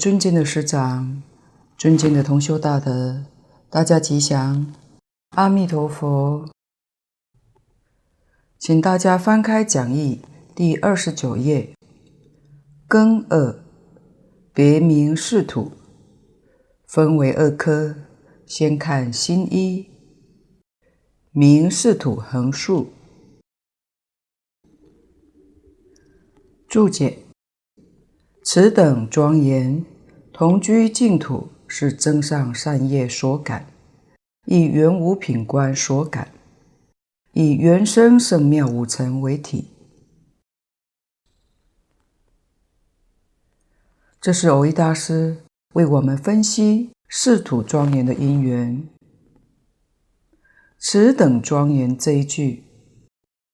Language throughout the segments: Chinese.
尊敬的师长，尊敬的同修大德，大家吉祥，阿弥陀佛。请大家翻开讲义第二十九页，庚二，别名识土，分为二科。先看新一，名是土横竖。注解。此等庄严同居净土，是增上善业所感，以圆无品观所感，以圆生圣妙五尘为体。这是蕅益大师为我们分析识土庄严的因缘。此等庄严这一句，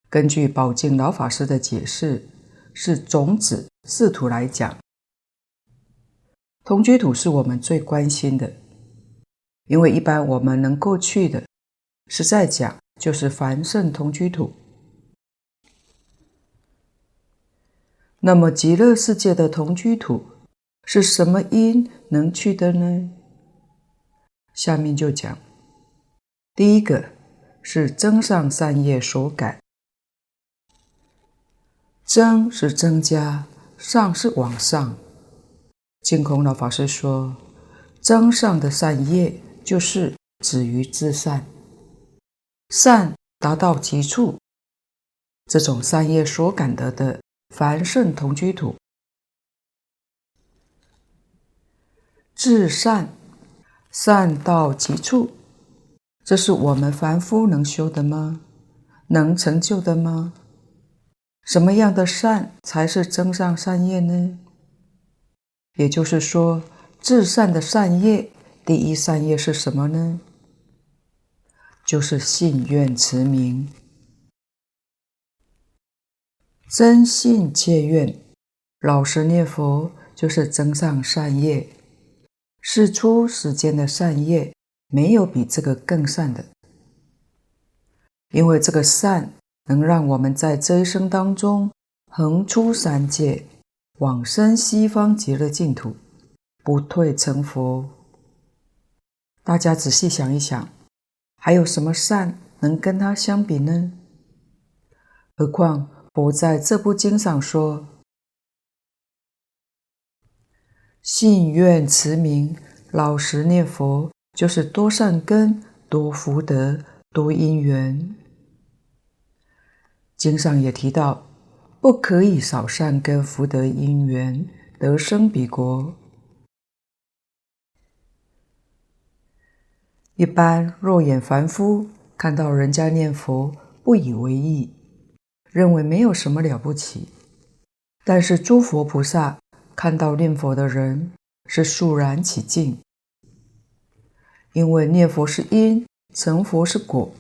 根据宝静老法师的解释，是总指识土来讲。同居土是我们最关心的，因为一般我们能够去的，实在讲就是凡圣同居土。那么极乐世界的同居土是什么因能去的呢？下面就讲，第一个是增上善业所感，增是增加，上是往上。净空老法师说：“增上的善业就是止于至善，善达到极处，这种善业所感得的凡圣同居土，至善，善到极处，这是我们凡夫能修的吗？能成就的吗？什么样的善才是增上善业呢？”也就是说，至善的善业，第一善业是什么呢？就是信愿持名，真信切愿，老实念佛，就是增上善业。世出世间的善业，没有比这个更善的，因为这个善能让我们在这一生当中横出三界。往生西方极乐净土，不退成佛。大家仔细想一想，还有什么善能跟它相比呢？何况佛在这部经上说：“信愿持名，老实念佛，就是多善根、多福德、多因缘。”经上也提到。不可以少善根福德因缘得生彼国。一般肉眼凡夫看到人家念佛不以为意，认为没有什么了不起。但是诸佛菩萨看到念佛的人是肃然起敬，因为念佛是因，成佛是果。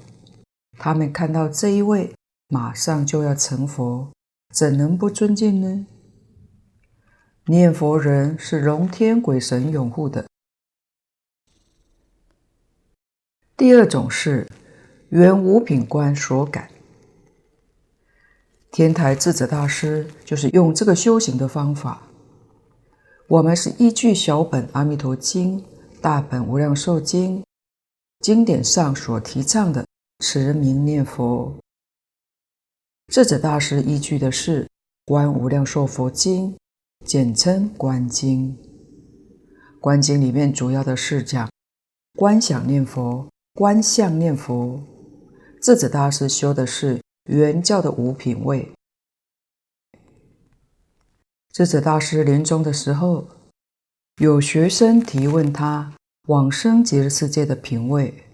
他们看到这一位马上就要成佛。怎能不尊敬呢？念佛人是龙天鬼神拥护的。第二种是原五品官所感。天台智者大师就是用这个修行的方法。我们是依据小本《阿弥陀经》、大本《无量寿经》经典上所提倡的持名念佛。智者大师依据的是《观无量寿佛经》，简称《观经》。《观经》里面主要的是讲观想念佛、观相念佛。智者大师修的是原教的五品位。智者大师临终的时候，有学生提问他往生极乐世界的品位，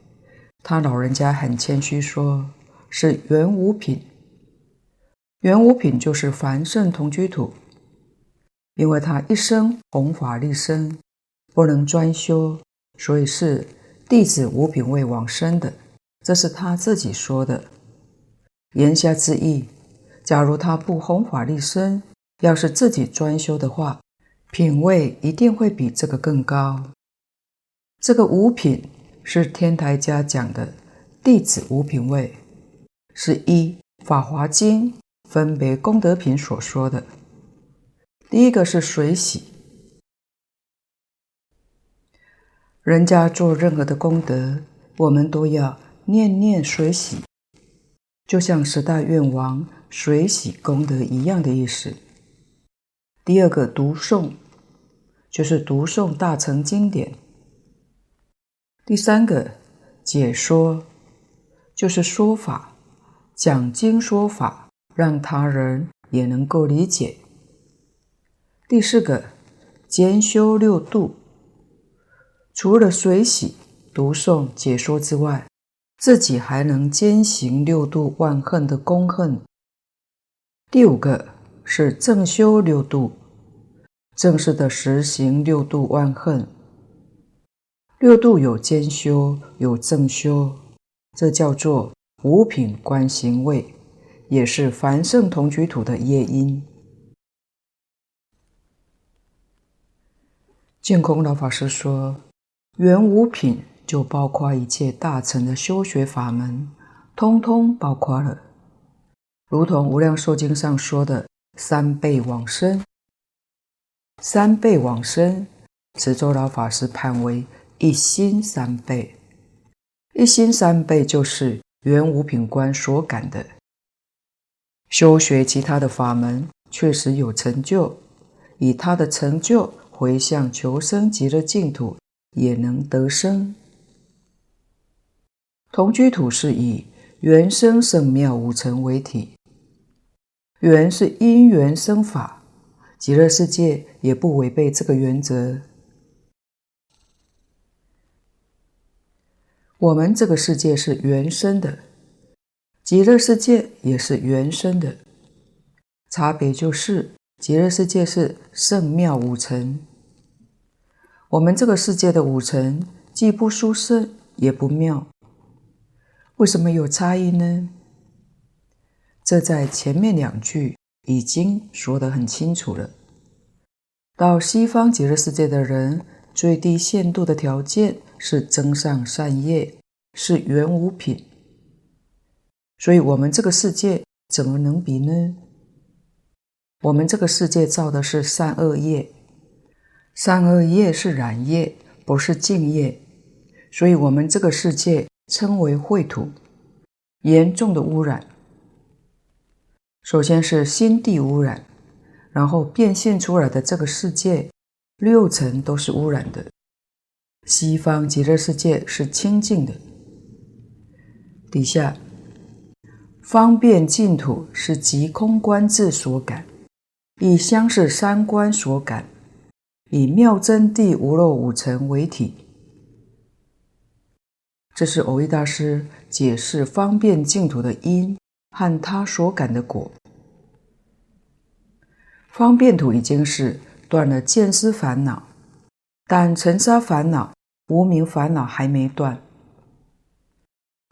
他老人家很谦虚说，是原五品。圆五品就是凡圣同居土，因为他一生弘法立身，不能专修，所以是弟子五品位往生的。这是他自己说的。言下之意，假如他不弘法立身，要是自己专修的话，品位一定会比这个更高。这个五品是天台家讲的弟子五品位，是一《法华经》。分别功德品所说的，第一个是随喜，人家做任何的功德，我们都要念念随喜，就像十大愿王随喜功德一样的意思。第二个读诵，就是读诵大乘经典。第三个解说，就是说法，讲经说法，让他人也能够理解。第四个兼修六度，除了随喜读诵解说之外，自己还能兼行六度万恨的功恨。第五个是正修六度，正式的实行六度万恨。六度有兼修，有正修，这叫做五品观行位，也是凡圣同居土的业因。净空老法师说，原五品就包括一切大乘的修学法门，通通包括了，如同《无量寿经》上说的三倍往生。三倍往生，慈舟老法师判为。一心三倍，一心三倍就是原五品观所感的。修学其他的法门，确实有成就，以他的成就回向求生极乐净土，也能得生。同居土是以原生圣妙五乘为体，缘是因缘生法，极乐世界也不违背这个原则。我们这个世界是原生的，极乐世界也是原生的，差别就是极乐世界是圣妙五层，我们这个世界的五层既不殊胜也不妙，为什么有差异呢？这在前面两句已经说得很清楚了。到西方极乐世界的人，最低限度的条件。是增上善业，是圆五品，所以我们这个世界怎么能比呢？我们这个世界造的是善恶业，善恶业是染业，不是净业，所以我们这个世界称为秽土，严重的污染。首先是心地污染，然后变现出来的这个世界，六层都是污染的。西方极乐世界是清净的，底下方便净土是即空观智所感，以相是三观所感，以妙真谛无漏五尘为体。这是蕅益大师解释方便净土的因和他所感的果。方便土已经是断了见思烦恼。但尘沙烦恼、无明烦恼还没断。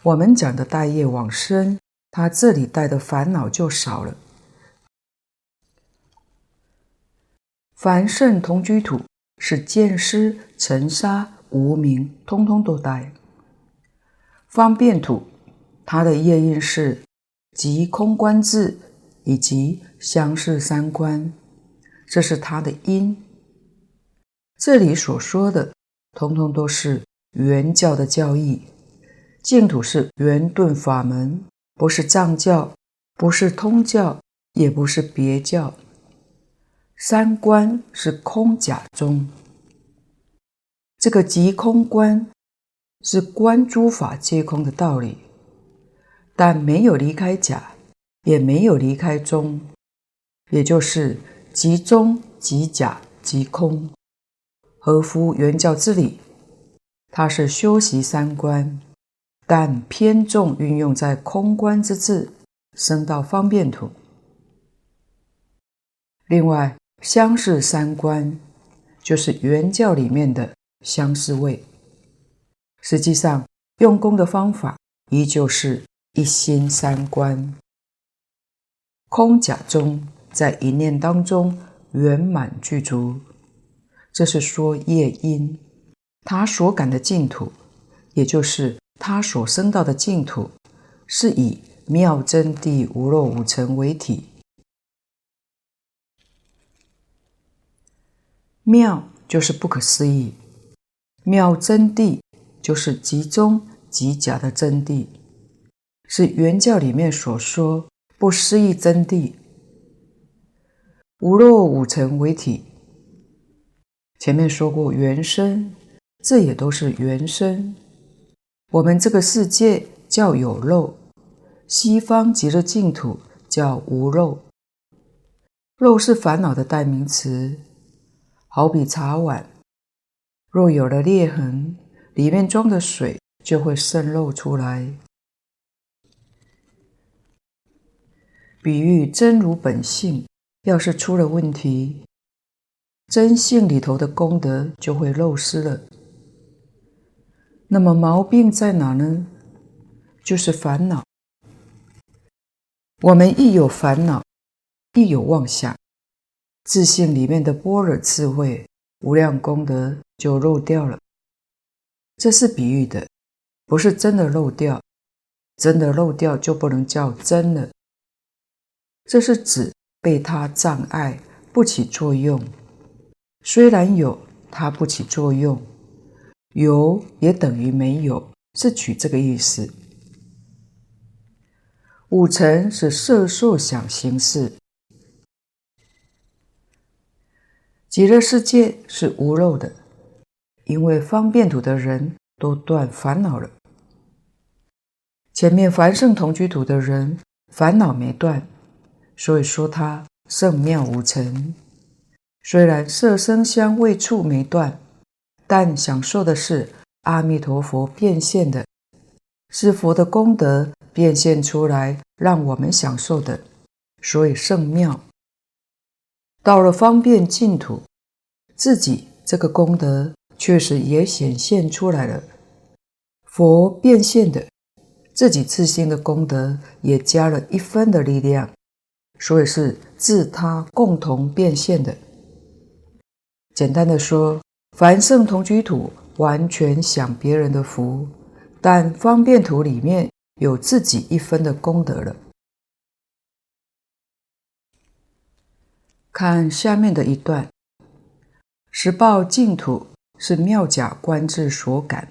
我们讲的大业往生，他这里带的烦恼就少了。凡圣同居土是见思、尘沙、无明，通通都带。方便土，它的业因是即空观智以及相视三观，这是它的因。这里所说的，通通都是圆教的教义。净土是圆顿法门，不是藏教，不是通教，也不是别教。三观是空假中，这个即空观是观诸法皆空的道理，但没有离开假，也没有离开中，也就是即中即假即空。合乎原教之理，它是修习三观，但偏重运用在空观之智，升到方便土。另外，相视三观就是原教里面的相视位，实际上用功的方法依旧是一心三观，空假中在一念当中圆满具足。这是说业因，他所感的净土，也就是他所生到的净土，是以妙真谛无漏五尘为体。妙就是不可思议，妙真谛就是极中极假的真谛，是原教里面所说不思议真谛。无漏五尘为体。前面说过原生，这也都是原生。我们这个世界叫有漏，西方极乐净土叫无漏。漏是烦恼的代名词，好比茶碗，若有了裂痕，里面装的水就会渗漏出来。比喻真如本性。要是出了问题，真性里头的功德就会漏失了。那么毛病在哪呢？就是烦恼。我们一有烦恼，一有妄想，自信里面的般若智慧、无量功德就漏掉了。这是比喻的，不是真的漏掉。真的漏掉就不能叫真了。这是指。被它障碍不起作用，虽然有，它不起作用，有也等于没有，是取这个意思。五尘是色受想行识，极乐世界是无漏的，因为方便土的人都断烦恼了。前面凡圣同居土的人烦恼没断。所以说他圣妙无尘，虽然色声香味触没断，但享受的是阿弥陀佛变现的，是佛的功德变现出来让我们享受的，所以圣妙。到了方便净土，自己这个功德确实也显现出来了，佛变现的，自己自心的功德也加了一分的力量。所以是自他共同变现的。简单的说，凡圣同居土完全享别人的福，但方便土里面有自己一分的功德了。看下面的一段：十报净土是妙假观智所感，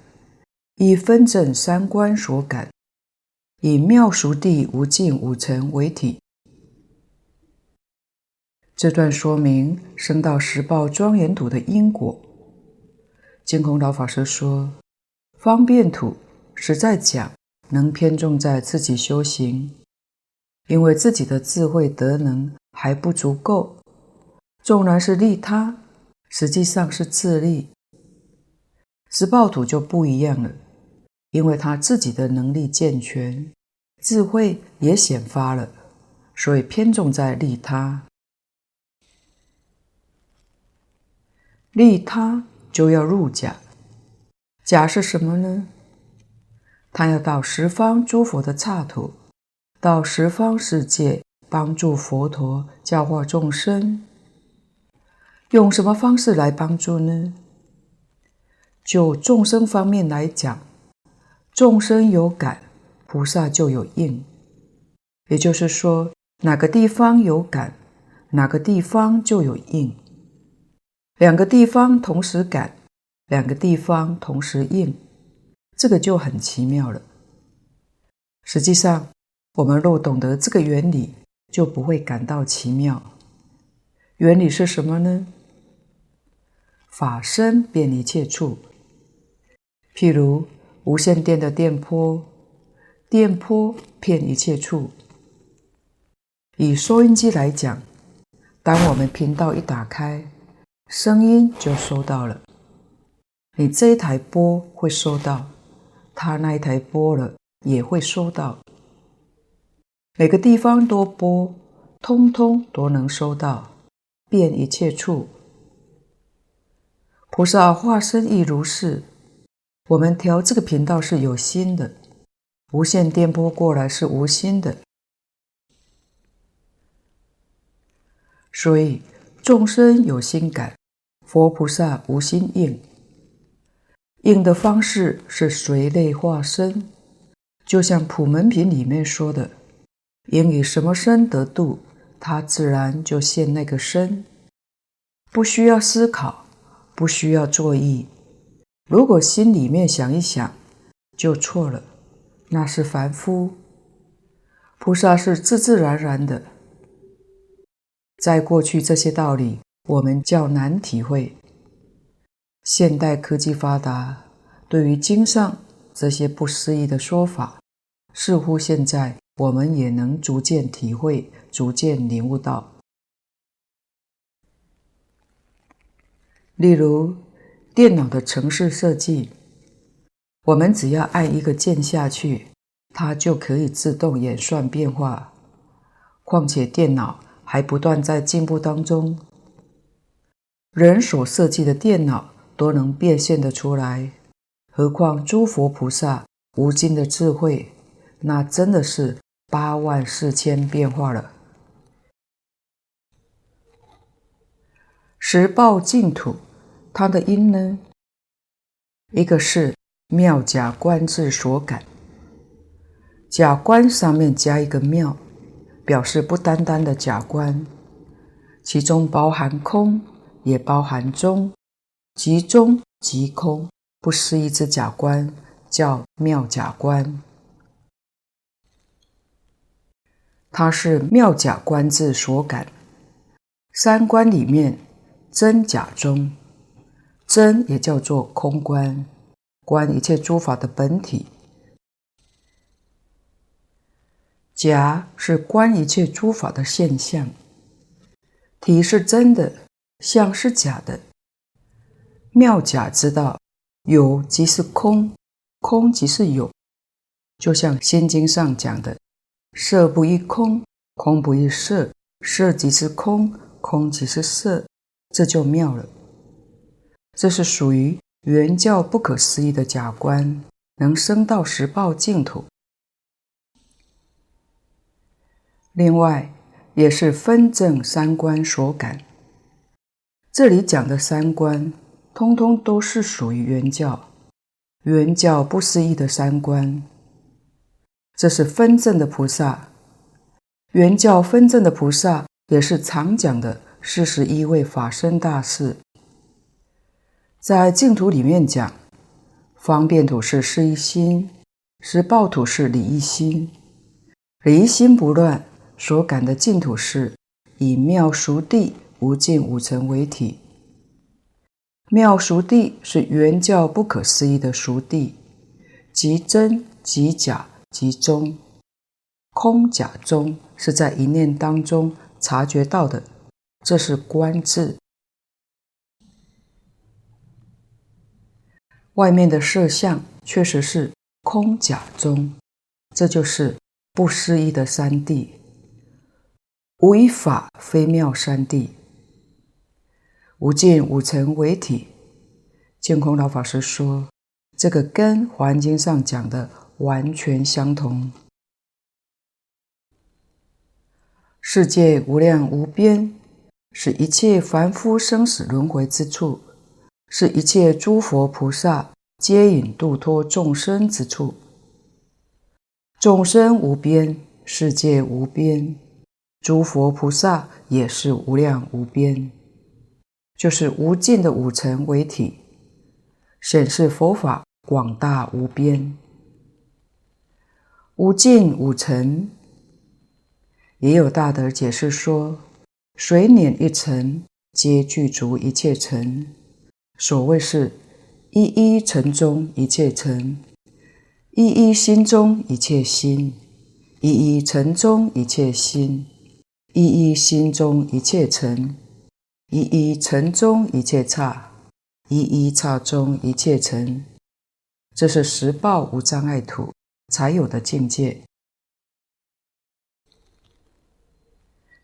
以分整三观所感，以妙熟地无尽五尘为体。这段说明生到十报庄严土的因果。净空老法师说，方便土实在讲能偏重在自己修行，因为自己的智慧德能还不足够，纵然是利他，实际上是自利。实报土就不一样了，因为他自己的能力健全，智慧也显发了，所以偏重在利他。利他就要入假，假是什么呢？他要到十方诸佛的刹土，到十方世界帮助佛陀教化众生。用什么方式来帮助呢？就众生方面来讲，众生有感，菩萨就有应。也就是说，哪个地方有感，哪个地方就有应。两个地方同时感，两个地方同时应，这个就很奇妙了。实际上，我们若懂得这个原理，就不会感到奇妙。原理是什么呢？法身遍一切处。譬如无线电的电波，电波遍一切处。以收音机来讲，当我们频道一打开，声音就收到了，你这一台播会收到，他那一台播了也会收到，每个地方都播，通通都能收到，遍一切处。菩萨化身亦如是，我们调这个频道是有心的，无线电波过来是无心的，所以众生有心感。佛菩萨无心应，应的方式是随类化身，就像普门品里面说的：“应以什么身得度，他自然就现那个身，不需要思考，不需要作意，如果心里面想一想，就错了，那是凡夫。菩萨是自自然然的。在过去这些道理，我们较难体会。现代科技发达，对于经上这些不思议的说法，似乎现在我们也能逐渐体会、逐渐领悟到。例如，电脑的程式设计，我们只要按一个键下去，它就可以自动演算变化。况且电脑还不断在进步当中，人所设计的电脑都能变现得出来，何况诸佛菩萨无尽的智慧，那真的是八万四千变化了。十报净土。它的音呢，一个是妙假观智所感，假观上面加一个妙，表示不单单的假观，其中包含空，也包含中，即中即空，不思一之假观，叫妙假观。它是妙假观智所感，三观里面真假中。真也叫做空观，观一切诸法的本体；假是观一切诸法的现象。体是真的，相是假的。妙假之道，有即是空，空即是有。就像《心经》上讲的：“色不异空，空不异色，色即是空，空即是色。”这就妙了。这是属于原教不可思议的假观，能生到十报净土。另外，也是分证三观所感。这里讲的三观，通通都是属于圆教，圆教不思议的三观。这是分证的菩萨，圆教分证的菩萨，也是常讲的四十一位法身大士。在净土里面讲，方便土是事一心，是报土是理一心，理一心不乱，所感的净土是以妙熟地无尽五尘为体。妙熟地是圆教不可思议的熟地，即真即假即中，空假中是在一念当中察觉到的，这是观智。外面的色相确实是空假中，这就是不思议的三谛，无一法非妙三谛，无尽五尘为体。净空老法师说，这个跟《华严经》上讲的完全相同。世界无量无边，是一切凡夫生死轮回之处。是一切诸佛菩萨接引度脱众生之处。众生无边，世界无边，诸佛菩萨也是无量无边，就是无尽的五尘为体，显示佛法广大无边。无尽五尘，也有大德解释说，水碾一尘，皆具足一切尘。所谓是一一尘中一切尘，一一心中一切心，一一尘中一切心，一一心中一切尘，一一尘中一切刹，一一刹中一切尘。这是十报无障碍土才有的境界。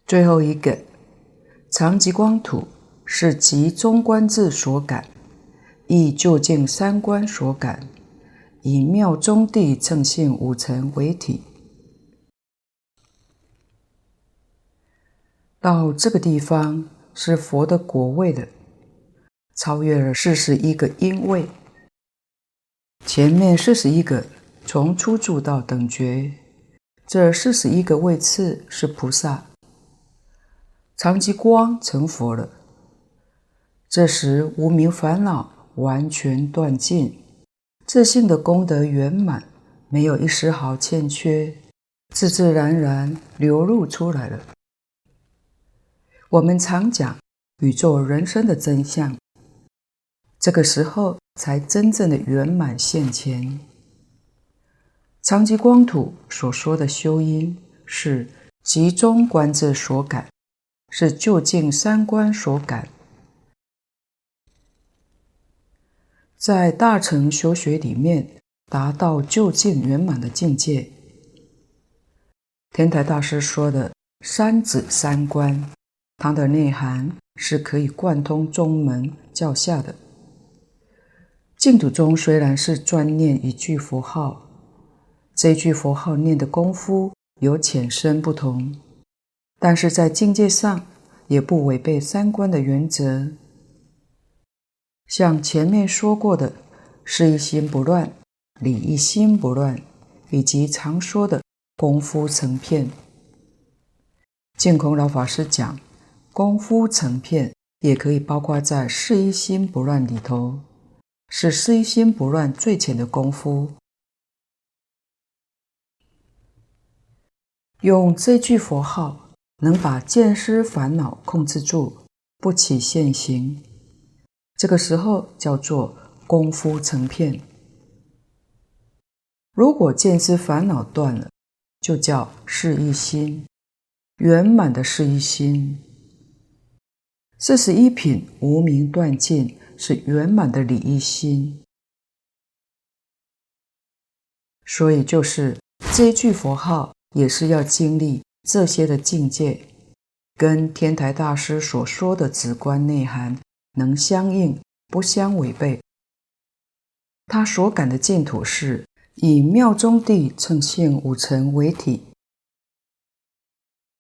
最后一个常寂光土。是集中观智所感，亦究竟三观所感，以妙中地正性五尘为体。到这个地方是佛的果位的，超越了四十一个因位。前面四十一个从初住到等觉，这四十一个位次是菩萨，常吉光成佛了。这时无明烦恼完全断尽，自性的功德圆满，没有一丝毫欠缺，自自然然流露出来了。我们常讲宇宙人生的真相，这个时候才真正的圆满现前。常吉光土所说的修因，是集中观自所感，是就近三观所感。在大乘修学里面，达到就近圆满的境界。天台大师说的“三止三观”，它的内涵是可以贯通宗门教下的。净土宗虽然是专念一句佛号，这句佛号念的功夫有浅深不同，但是在境界上也不违背三观的原则。像前面说过的，事一心不乱，理一心不乱，以及常说的功夫成片。净空老法师讲，功夫成片也可以包括在事一心不乱里头，是事一心不乱最浅的功夫。用这句佛号，能把见思烦恼控制住，不起现行。这个时候叫做功夫成片。如果见思烦恼断了，就叫事一心，圆满的事一心。四十一品无明断尽，是圆满的理一心。所以就是这一句佛号，也是要经历这些的境界，跟天台大师所说的止观内涵。能相应，不相违背。他所感的净土是以妙中地称性五尘为体。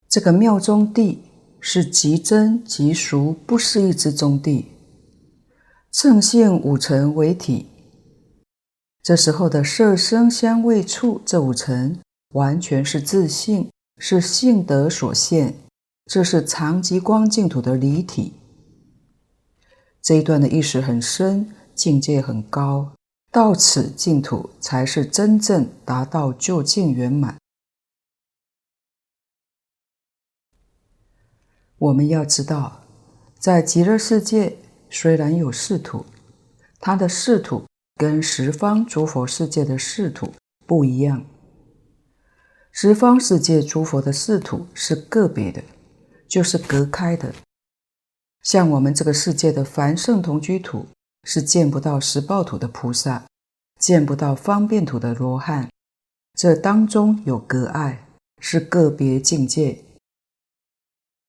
这个妙中地是极真极俗不是一之中谛，称性五尘为体。这时候的色声香味触这五尘，完全是自性，是性德所现。这是常极光净土的离体。这一段的意识很深，境界很高，到此净土才是真正达到究竟圆满。我们要知道，在极乐世界虽然有四土，它的四土跟十方诸佛世界的四土不一样。十方世界诸佛的四土是个别的，就是隔开的。像我们这个世界的凡圣同居土，是见不到十报土的菩萨，见不到方便土的罗汉，这当中有隔碍，是个别境界。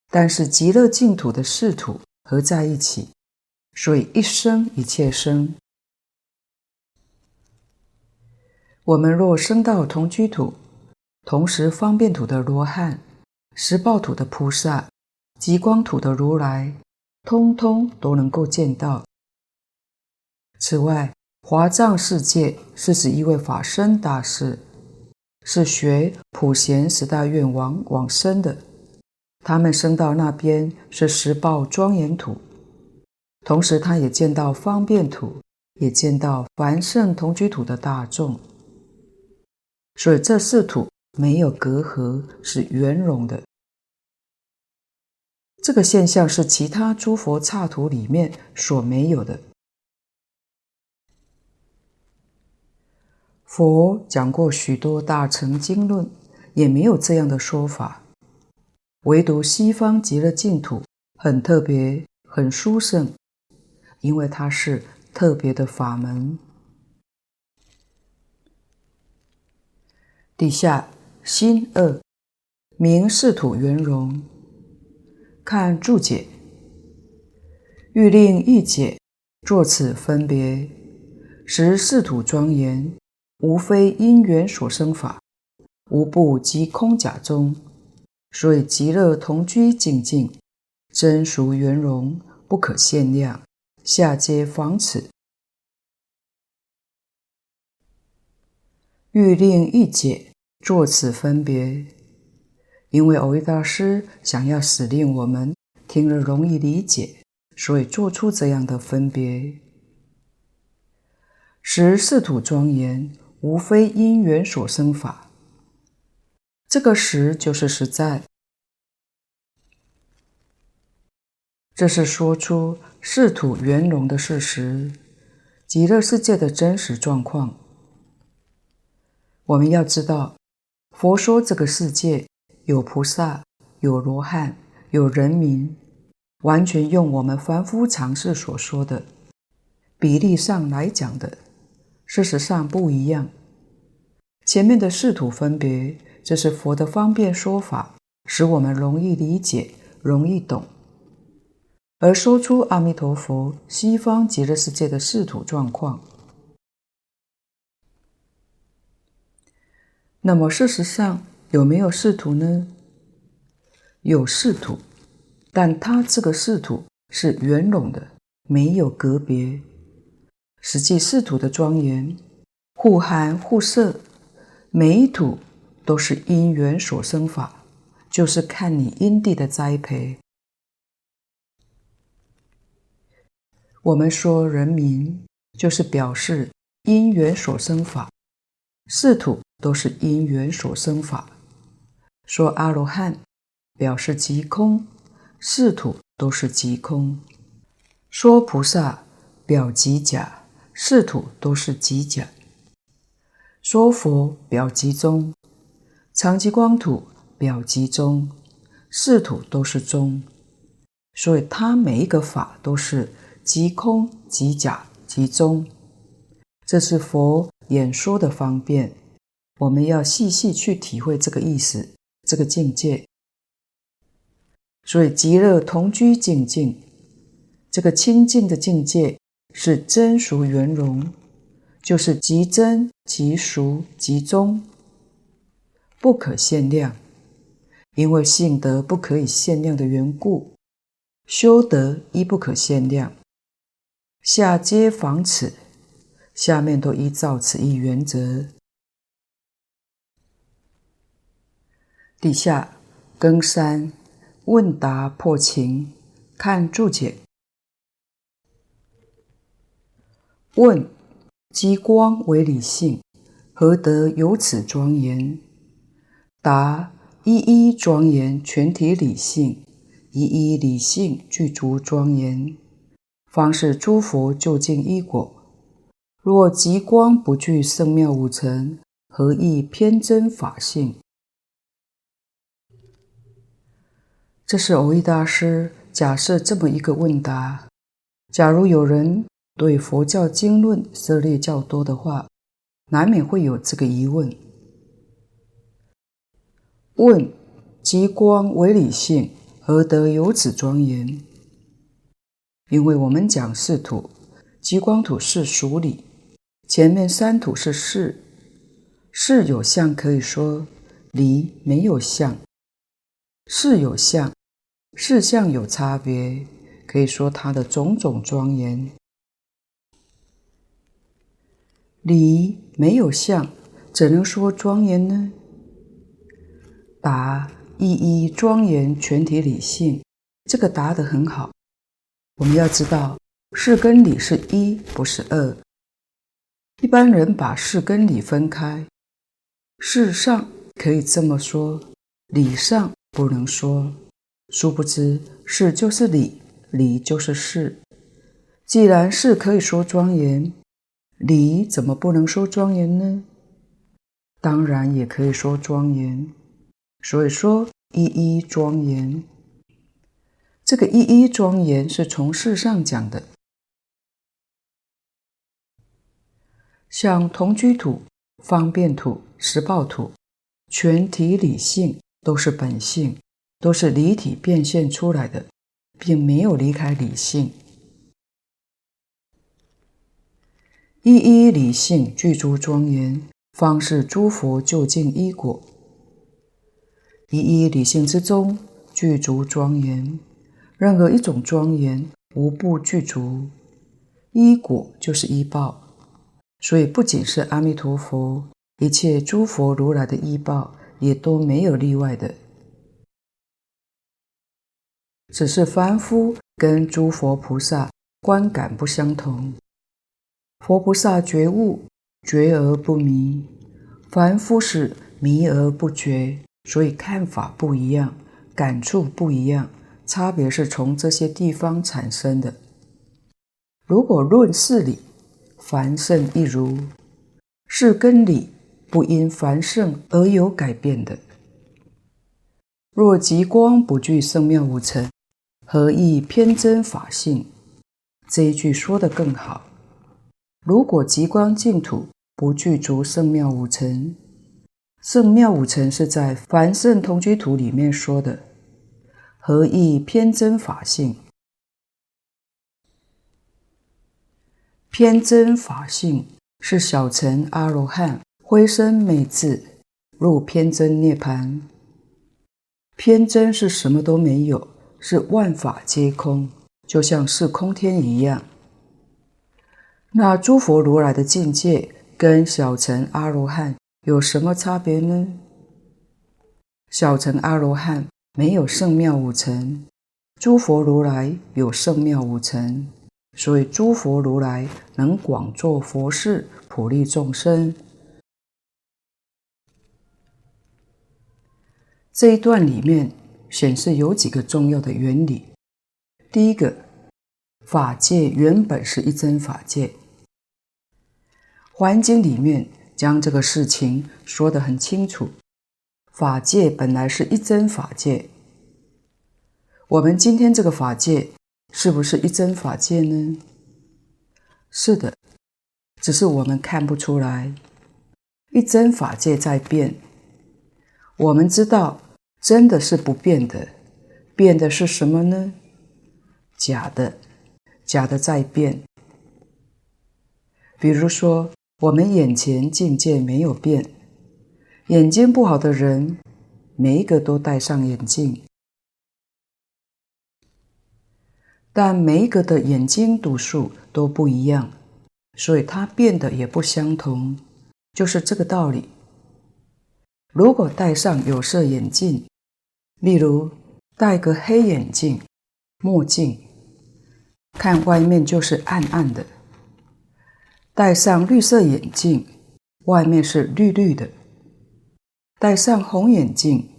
但是极乐净土的四土合在一起，所以一生一切生。我们若生到同居土，同时方便土的罗汉、十报土的菩萨、极光土的如来。通通都能够见到。此外，华藏世界是指一位法身大士，是学普贤十大愿王往生的。他们升到那边是十报庄严土，同时他也见到方便土，也见到凡圣同居土的大众。所以这四土没有隔阂，是圆融的。这个现象是其他诸佛刹土里面所没有的。佛讲过许多大乘经论，也没有这样的说法。唯独西方极乐净土很特别，很殊胜，因为它是特别的法门。底下心二名四土圆融。看注解，欲令一解，作此分别，实四土庄严，无非因缘所生法，无不即空假中，所以极乐同居净境，真俗圆融，不可限量，下皆仿此。欲令义解，作此分别。因为蕅益大师想要使令我们听了容易理解，所以做出这样的分别。十世土庄严，无非因缘所生法。这个实就是实在，这是说出世土圆融的事实，极乐世界的真实状况。我们要知道，佛说这个世界有菩萨，有罗汉，有人民，完全用我们凡夫常识所说的比例上来讲的。事实上不一样。前面的世土分别，这是佛的方便说法，使我们容易理解、容易懂。而说出阿弥陀佛西方极乐世界的是土状况。那么事实上有没有是土呢？有是土，但它这个是土是圆融的，没有隔别。实际是土的庄严，互含互摄，每一土都是因缘所生法，就是看你因地的栽培。我们说人民，就是表示因缘所生法，是土都是因缘所生法。说阿罗汉，表示即空，是土都是即空。说菩萨，表即假。是土都是即假，说佛表即中，常寂光土表即中，是土都是中，所以它每一个法都是即空、即假、即中。这是佛演说的方便，我们要细细去体会这个意思，这个境界。所以极乐同居净境，这个清净的境界。是真俗圆融，就是即真即俗即中，不可限量。因为性德不可以限量的缘故，修德亦不可限量。下皆仿此，下面都依照此一原则。底下更三问答破情，看注解。问：极光为理性，何得有此庄严？答：一一庄严，全体理性，一一理性具足庄严，方是诸佛究竟依果。若极光不具圣妙五层，何益偏真法性？这是蕅益大师假设这么一个问答：假如有人。对佛教经论涉猎较多的话，难免会有这个疑问：问极光为理性，何得有此庄严？因为我们讲四土，极光土是属理，前面三土是事，事有相可以说，离没有相；事有相，事相有差别，可以说它的种种庄严。离没有相，怎能说庄严呢？答：一一庄严，全体理性。这个答得很好。我们要知道，事跟理是一，不是二。一般人把事跟理分开，事上可以这么说，理上不能说。殊不知，事就是理，理就是事。既然事可以说庄严，理怎么不能说庄严呢？当然也可以说庄严。所以说一一庄严，这个一一庄严是从事上讲的。像同居土、方便土、实报土，全体理性都是本性，都是离体变现出来的，并没有离开理性。一一理性具足庄严，方是诸佛究竟依果。一一理性之中具足庄严，任何一种庄严无不具足。依果就是依报，所以不仅是阿弥陀佛，一切诸佛如来的依报也都没有例外的。只是凡夫跟诸佛菩萨观感不相同。佛菩萨觉悟，觉而不迷；凡夫是迷而不觉，所以看法不一样，感触不一样，差别是从这些地方产生的。如果论事理，凡圣一如，是跟理不因凡圣而有改变的。若极光不具圣妙五尘，何以偏真法性？这一句说得更好。如果极光净土不具足圣妙五尘，圣妙五尘是在凡圣同居土里面说的，何以偏真法性？偏真法性是小乘阿罗汉灰身昧智入偏真涅槃。偏真是什么都没有，是万法皆空，就像是空天一样。那诸佛如来的境界跟小乘阿罗汉有什么差别呢？小乘阿罗汉没有圣妙五尘，诸佛如来有圣妙五尘。所以，诸佛如来能广做佛事，普利众生。这一段里面显示有几个重要的原理。第一个，法界原本是一真法界，《华严经》里面将这个事情说得很清楚。法界本来是一真法界，我们今天这个法界。是不是一真法界呢？是的，只是我们看不出来。一真法界在变，我们知道真的是不变的，变的是什么呢？假的，假的在变。比如说，我们眼前境界没有变，眼睛不好的人，每一个都戴上眼镜。但每一个的眼睛度数都不一样，所以它变得也不相同，就是这个道理。如果戴上有色眼镜，例如戴个黑眼镜、墨镜，看外面就是暗暗的；戴上绿色眼镜，外面是绿绿的；戴上红眼镜，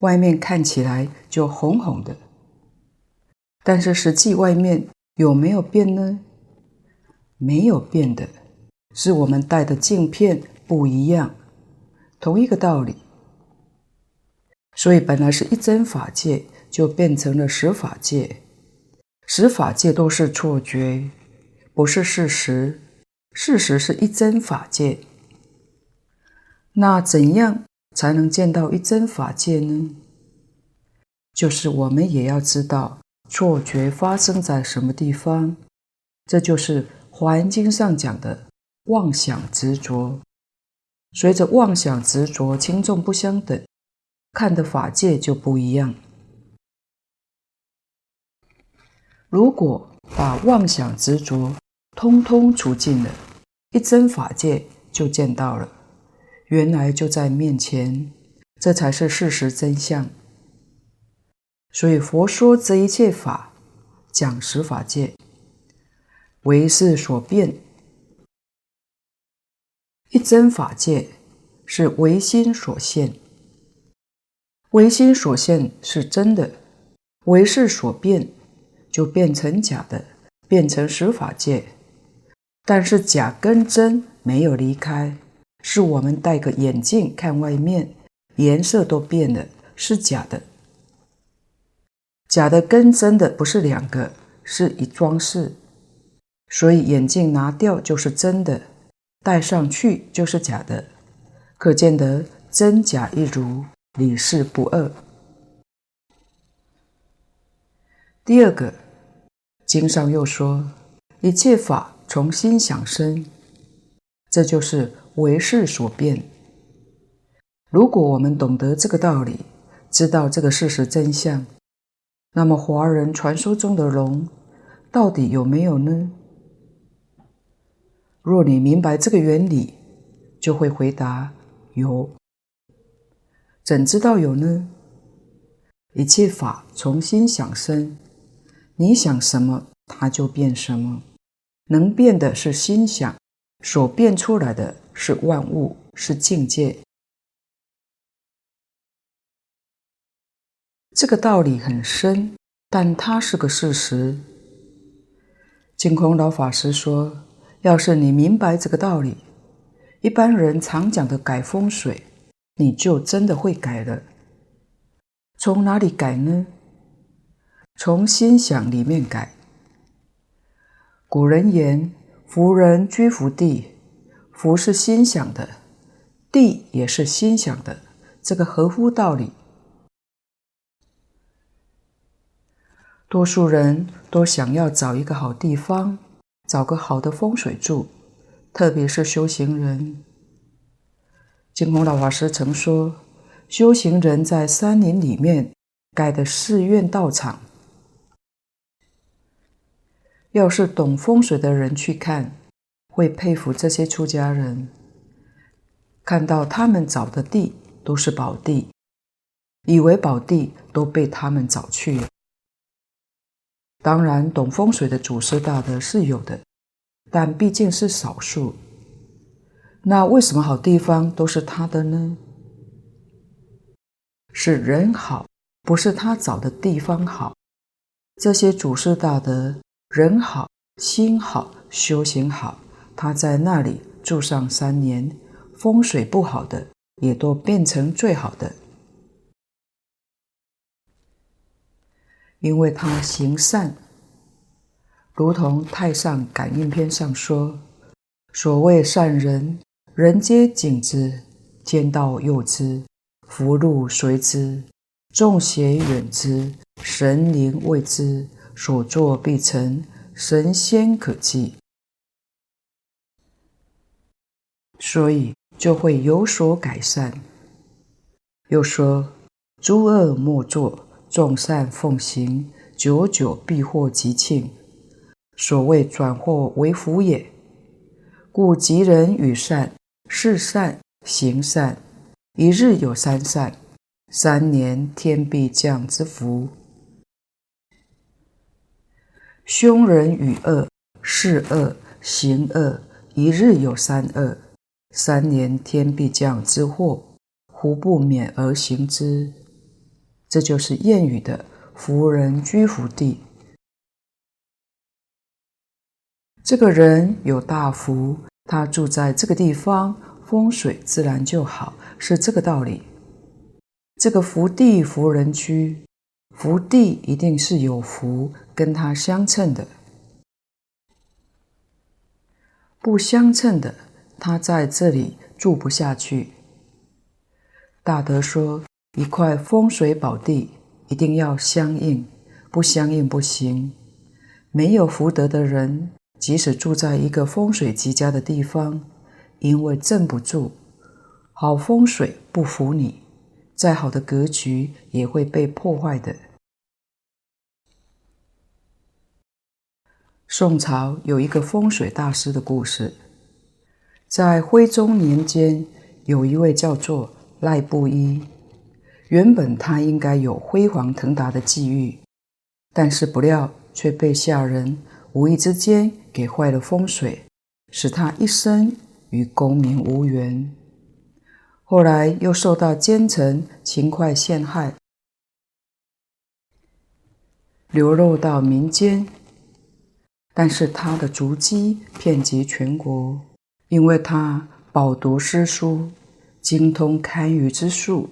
外面看起来就红红的。但是实际外面有没有变呢？没有变的，是我们戴的镜片不一样，同一个道理。所以本来是一真法界，就变成了十法界。十法界都是错觉，不是事实。事实是一真法界。那怎样才能见到一真法界呢？就是我们也要知道。错觉发生在什么地方？这就是《华严经》上讲的妄想执着。随着妄想执着轻重不相等，看的法界就不一样。如果把妄想执着通通除尽了，一真法界就见到了，原来就在面前，这才是事实真相。所以佛说这一切法，讲十法界，唯是所变。一真法界是唯心所现，唯心所现是真的，唯是所变就变成假的，变成十法界。但是假跟真没有离开，是我们戴个眼镜看外面，颜色都变了，是假的。假的跟真的不是两个，是一装饰。所以眼镜拿掉就是真的，戴上去就是假的。可见得真假一如，理事不二。第二个，经上又说，一切法从心想生，这就是唯识所变。如果我们懂得这个道理，知道这个事实真相。那么，华人传说中的龙到底有没有呢？若你明白这个原理，就会回答有。怎知道有呢？一切法从心想生，你想什么，它就变什么；能变的是心想，所变出来的是万物，是境界。这个道理很深，但它是个事实。净空老法师说：“要是你明白这个道理，一般人常讲的改风水，你就真的会改了。从哪里改呢？从心想里面改。”古人言：“福人居福地，福是心想的，地也是心想的，这个合乎道理。”多数人都想要找一个好地方，找个好的风水住，特别是修行人。净空老法师曾说，修行人在山林里面盖的寺院道场。要是懂风水的人去看，会佩服这些出家人。看到他们找的地都是宝地，以为宝地都被他们找去了。当然，懂风水的祖师大德是有的，但毕竟是少数。那为什么好地方都是他的呢？是人好，不是他找的地方好。这些祖师大德。人好，心好，修行好，他在那里住上三年，风水不好的也都变成最好的，因为他行善，如同《太上感应篇》上说：“所谓善人，人皆敬之，天道佑之，福禄随之，众邪远之，神灵畏之。”所作必成，神仙可祭，所以就会有所改善。又说：诸恶莫作，众善奉行，久久必获吉庆。所谓转祸为福也。故吉人与善，事善行善，一日有三善，三年天必降之福。凶人与恶，事恶行恶，一日有三恶，三年天必降之祸，胡不免而行之？这就是谚语的“福人居福地”。这个人有大福，他住在这个地方，风水自然就好，是这个道理。这个福地福人居。福地一定是有福，跟他相称的；不相称的，他在这里住不下去。大德说，一块风水宝地一定要相应，不相应不行。没有福德的人，即使住在一个风水极佳的地方，因为镇不住，好风水不服你，再好的格局也会被破坏的。宋朝有一个风水大师的故事，在徽宗年间，有一位叫做赖布衣。原本他应该有辉煌腾达的际遇，但是不料却被下人无意之间给坏了风水，使他一生与功名无缘。后来又受到奸臣秦桧陷害，流落到民间。但是他的足迹遍及全国，因为他饱读诗书，精通堪舆之术，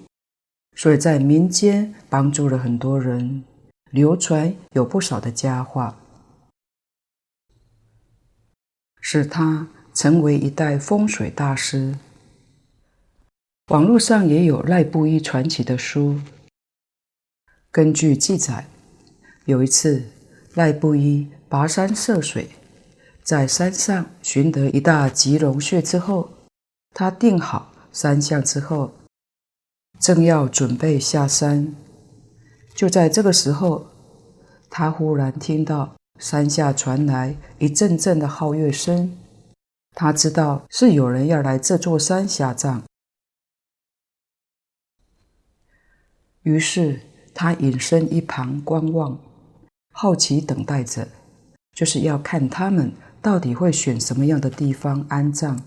所以在民间帮助了很多人，流传有不少的佳话，使他成为一代风水大师。网络上也有赖布衣传奇的书。根据记载，有一次赖布衣。跋山涉水，在山上寻得一大吉龙穴之后，他定好山相之后，正要准备下山，就在这个时候，他忽然听到山下传来一阵阵的号乐声，他知道是有人要来这座山下葬，于是他隐身一旁观望，好奇等待着。就是要看他们到底会选什么样的地方安葬。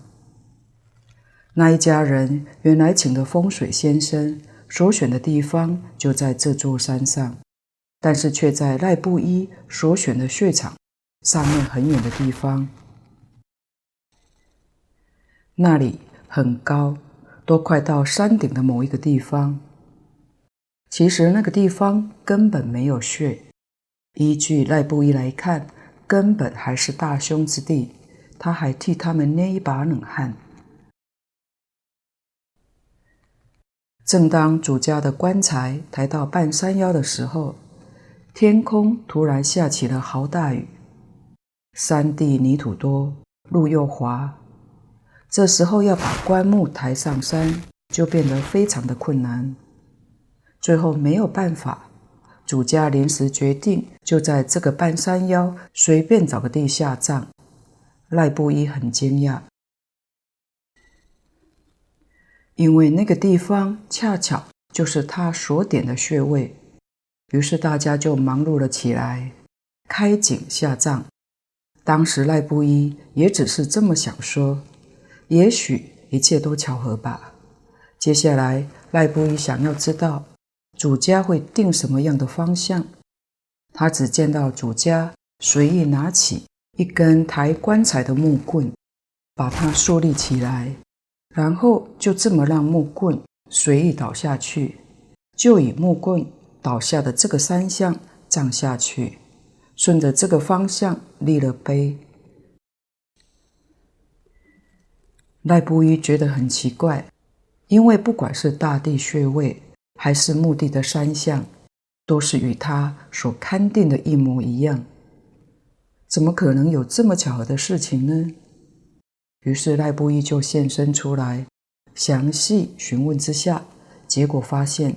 那一家人原来请的风水先生所选的地方就在这座山上，但是却在赖布衣所选的穴场上面很远的地方。那里很高，都快到山顶的某一个地方。其实那个地方根本没有穴，依据赖布衣来看，根本还是大凶之地。他还替他们捏一把冷汗。正当主家的棺材抬到半山腰的时候，天空突然下起了豪大雨，山地泥土多，路又滑，这时候要把棺木抬上山，就变得非常的困难。最后没有办法，主家临时决定，就在这个半山腰随便找个地下葬。赖布衣很惊讶。因为那个地方恰巧就是他所点的穴位，于是大家就忙碌了起来，开井下葬。当时赖布衣也只是这么想说，也许一切都巧合吧。接下来，赖布衣想要知道主家会定什么样的方向。他只见到主家随意拿起一根抬棺材的木棍，把它竖立起来。然后就这么让木棍随意倒下去，就以木棍倒下的这个山向葬下去，顺着这个方向立了碑。赖布衣觉得很奇怪，因为不管是大地穴位还是墓地的山相，都是与他所勘定的一模一样，怎么可能有这么巧合的事情呢？于是赖布衣就现身出来，详细询问之下，结果发现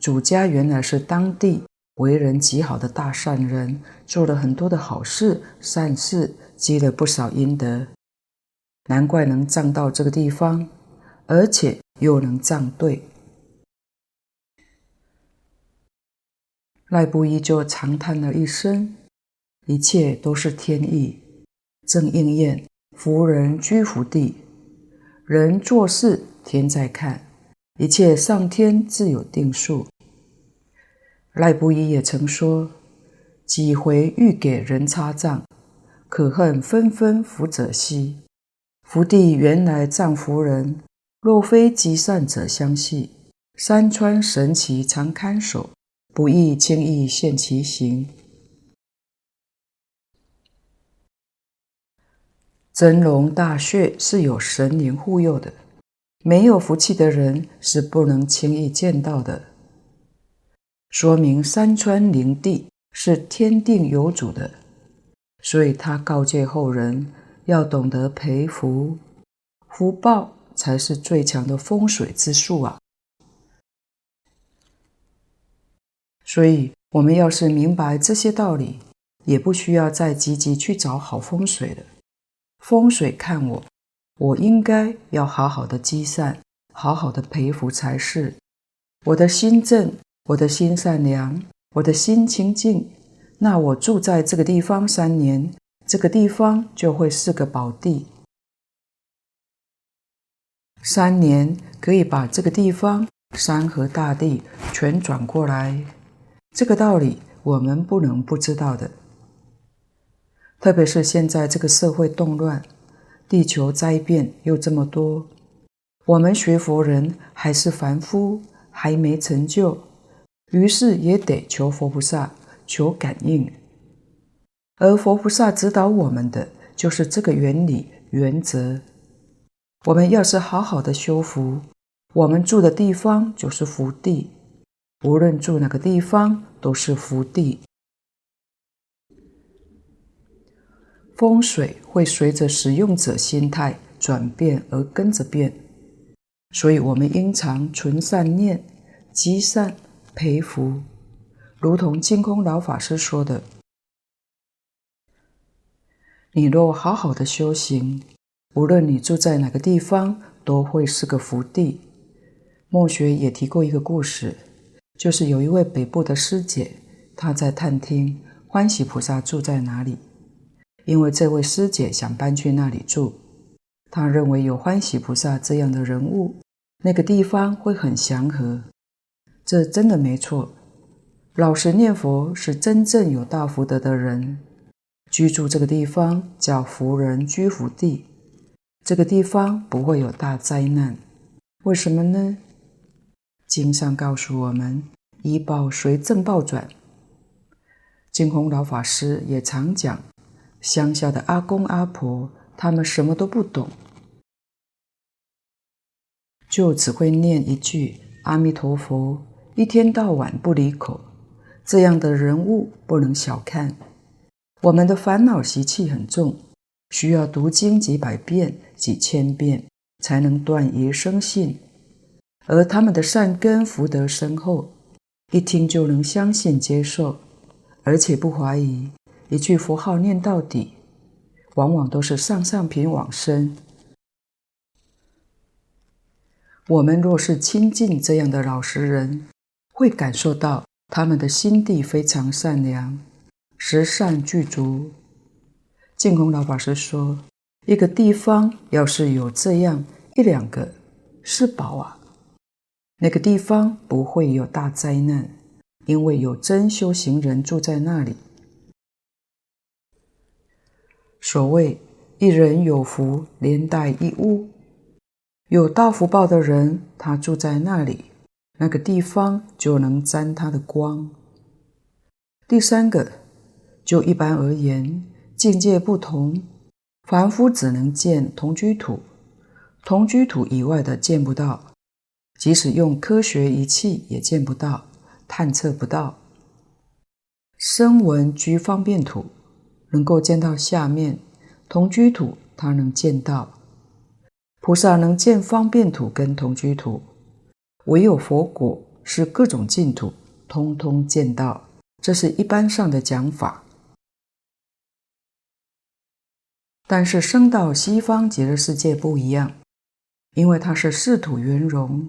主家原来是当地为人极好的大善人，做了很多的好事善事，积了不少阴德，难怪能葬到这个地方，而且又能葬对。赖布衣就长叹了一声：“一切都是天意，正应验。”福人居福地，人做事天在看，一切上天自有定数。赖布衣也曾说：几回欲给人插葬，可恨纷纷福者稀。福地原来葬福人，若非积善者相系，山川神奇常看守，不易轻易现其形。真龙大穴是有神灵护佑的，没有福气的人是不能轻易见到的。说明山川灵地是天定有主的，所以他告诫后人要懂得培福，福报才是最强的风水之术啊！所以，我们要是明白这些道理，也不需要再积极去找好风水了。风水看我，我应该要好好的积善，好好的培福才是。我的心正，我的心善良，我的心清净，那我住在这个地方三年，这个地方就会是个宝地。三年可以把这个地方山河大地全转过来，这个道理我们不能不知道的。特别是现在这个社会动乱，地球灾变又这么多，我们学佛人还是凡夫，还没成就，于是也得求佛菩萨，求感应。而佛菩萨指导我们的就是这个原理原则。我们要是好好的修福，我们住的地方就是福地，无论住哪个地方都是福地。风水会随着使用者心态转变而跟着变，所以我们应常存善念、积善、培福，如同净空老法师说的：“你若好好的修行，无论你住在哪个地方，都会是个福地。”末学也提过一个故事，就是有一位北部的师姐，她在探听欢喜菩萨住在哪里。因为这位师姐想搬去那里住。她认为有欢喜菩萨这样的人物，那个地方会很祥和。这真的没错。老实念佛是真正有大福德的人，居住这个地方叫福人居福地。这个地方不会有大灾难，为什么呢？经上告诉我们，依报随正报转。净空老法师也常讲，乡下的阿公阿婆，他们什么都不懂，就只会念一句阿弥陀佛，一天到晚不离口。这样的人物不能小看。我们的烦恼习气很重。需要读经几百遍、几千遍，才能断疑生信。而他们的善根福德深厚，一听就能相信接受，而且不怀疑，一句佛号念到底，往往都是上上品往生。我们若是亲近这样的老实人，会感受到他们的心地非常善良，十善具足。净空老法师说：“一个地方要是有这样一两个是宝啊，那个地方不会有大灾难，因为有真修行人住在那里。所谓一人有福，连带一屋，有大福报的人，他住在那里，那个地方就能沾他的光。第三个，就一般而言。”境界不同，凡夫只能见同居土，同居土以外的见不到，即使用科学仪器也见不到，探测不到。声闻居方便土，能够见到下面，同居土他能见到。菩萨能见方便土跟同居土，唯有佛果是各种净土，通通见到。这是一般上的讲法。但是升到西方极乐世界不一样，因为它是四土圆融，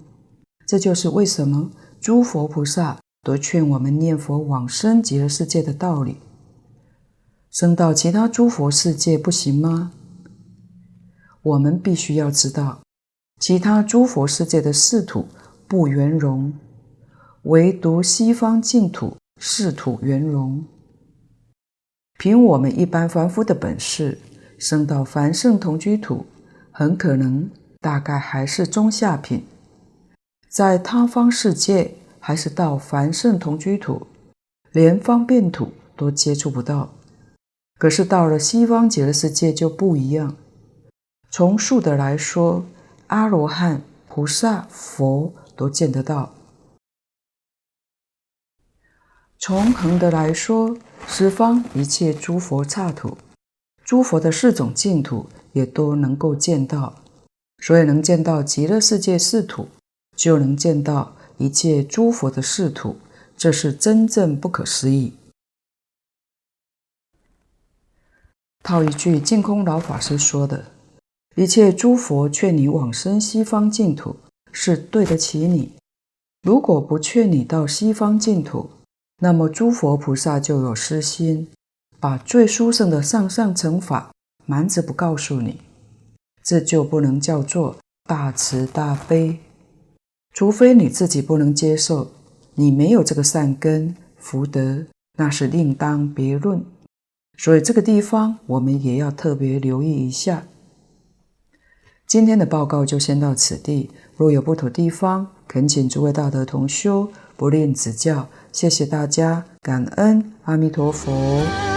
这就是为什么诸佛菩萨都劝我们念佛往生极乐世界的道理。升到其他诸佛世界不行吗？我们必须要知道，其他诸佛世界的四土不圆融，唯独西方净土四土圆融。凭我们一般凡夫的本事。升到凡圣同居土，很可能大概还是中下品，在他方世界还是到凡圣同居土，连方便土都接触不到。可是到了西方极乐世界就不一样，从数的来说，阿罗汉、菩萨、佛都见得到；从横的来说，十方一切诸佛刹土。诸佛的四种净土也都能够见到，所以能见到极乐世界四土，就能见到一切诸佛的四土，这是真正不可思议。套一句净空老法师说的：“一切诸佛劝你往生西方净土，是对得起你；如果不劝你到西方净土，那么诸佛菩萨就有私心。”把最殊胜的上上乘法瞒着不告诉你，这就不能叫做大慈大悲。除非你自己不能接受，你没有这个善根福德，那是另当别论。所以这个地方我们也要特别留意一下。今天的报告就先到此地，若有不妥地方，恳请诸位大德同修不吝指教。谢谢大家，感恩阿弥陀佛。